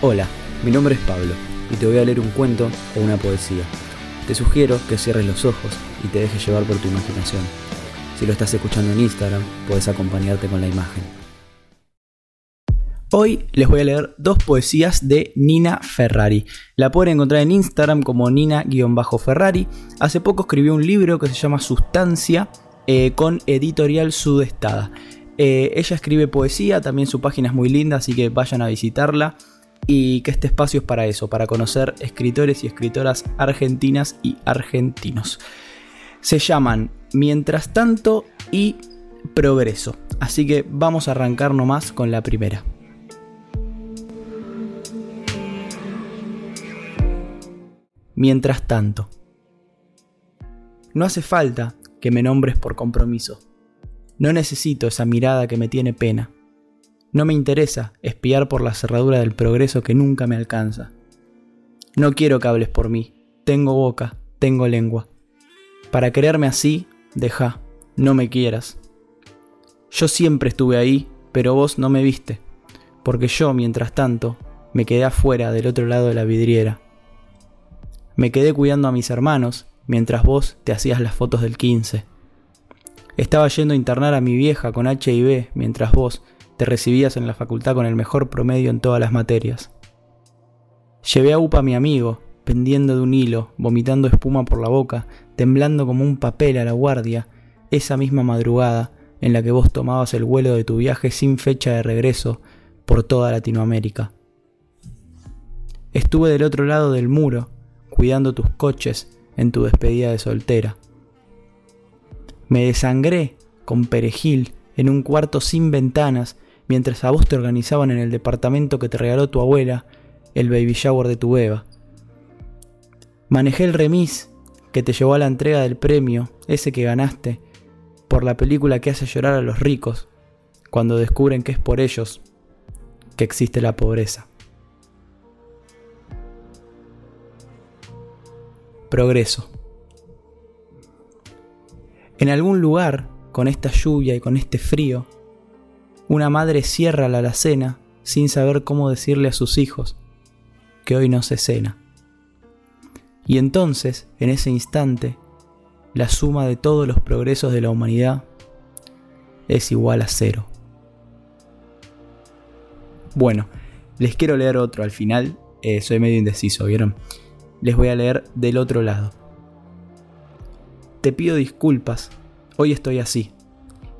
Hola, mi nombre es Pablo y te voy a leer un cuento o una poesía. Te sugiero que cierres los ojos y te dejes llevar por tu imaginación. Si lo estás escuchando en Instagram, puedes acompañarte con la imagen. Hoy les voy a leer dos poesías de Nina Ferrari. La pueden encontrar en Instagram como Nina-Ferrari. Hace poco escribió un libro que se llama Sustancia eh, con editorial Sudestada. Eh, ella escribe poesía, también su página es muy linda, así que vayan a visitarla y que este espacio es para eso, para conocer escritores y escritoras argentinas y argentinos. Se llaman Mientras tanto y Progreso. Así que vamos a arrancar nomás con la primera. Mientras tanto. No hace falta que me nombres por compromiso. No necesito esa mirada que me tiene pena. No me interesa espiar por la cerradura del progreso que nunca me alcanza. No quiero que hables por mí. Tengo boca, tengo lengua. Para quererme así, deja, no me quieras. Yo siempre estuve ahí, pero vos no me viste, porque yo, mientras tanto, me quedé afuera del otro lado de la vidriera. Me quedé cuidando a mis hermanos, mientras vos te hacías las fotos del 15. Estaba yendo a internar a mi vieja con HIV, mientras vos te recibías en la facultad con el mejor promedio en todas las materias. Llevé a UPA a mi amigo, pendiendo de un hilo, vomitando espuma por la boca, temblando como un papel a la guardia, esa misma madrugada en la que vos tomabas el vuelo de tu viaje sin fecha de regreso por toda Latinoamérica. Estuve del otro lado del muro, cuidando tus coches en tu despedida de soltera. Me desangré con perejil en un cuarto sin ventanas mientras a vos te organizaban en el departamento que te regaló tu abuela el baby shower de tu beba. Manejé el remis que te llevó a la entrega del premio, ese que ganaste, por la película que hace llorar a los ricos cuando descubren que es por ellos que existe la pobreza. Progreso. En algún lugar, con esta lluvia y con este frío, una madre cierra la alacena sin saber cómo decirle a sus hijos que hoy no se cena. Y entonces, en ese instante, la suma de todos los progresos de la humanidad es igual a cero. Bueno, les quiero leer otro al final, eh, soy medio indeciso, ¿vieron? Les voy a leer del otro lado. Te pido disculpas, hoy estoy así.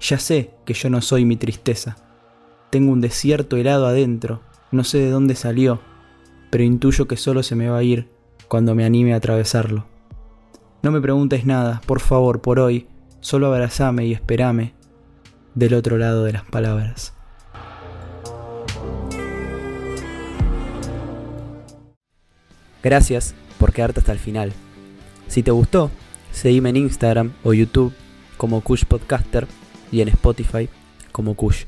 Ya sé que yo no soy mi tristeza. Tengo un desierto helado adentro, no sé de dónde salió, pero intuyo que solo se me va a ir cuando me anime a atravesarlo. No me preguntes nada, por favor, por hoy, solo abrazame y esperame del otro lado de las palabras. Gracias por quedarte hasta el final. Si te gustó, seguime en Instagram o YouTube como Kush Podcaster y en Spotify como Kush.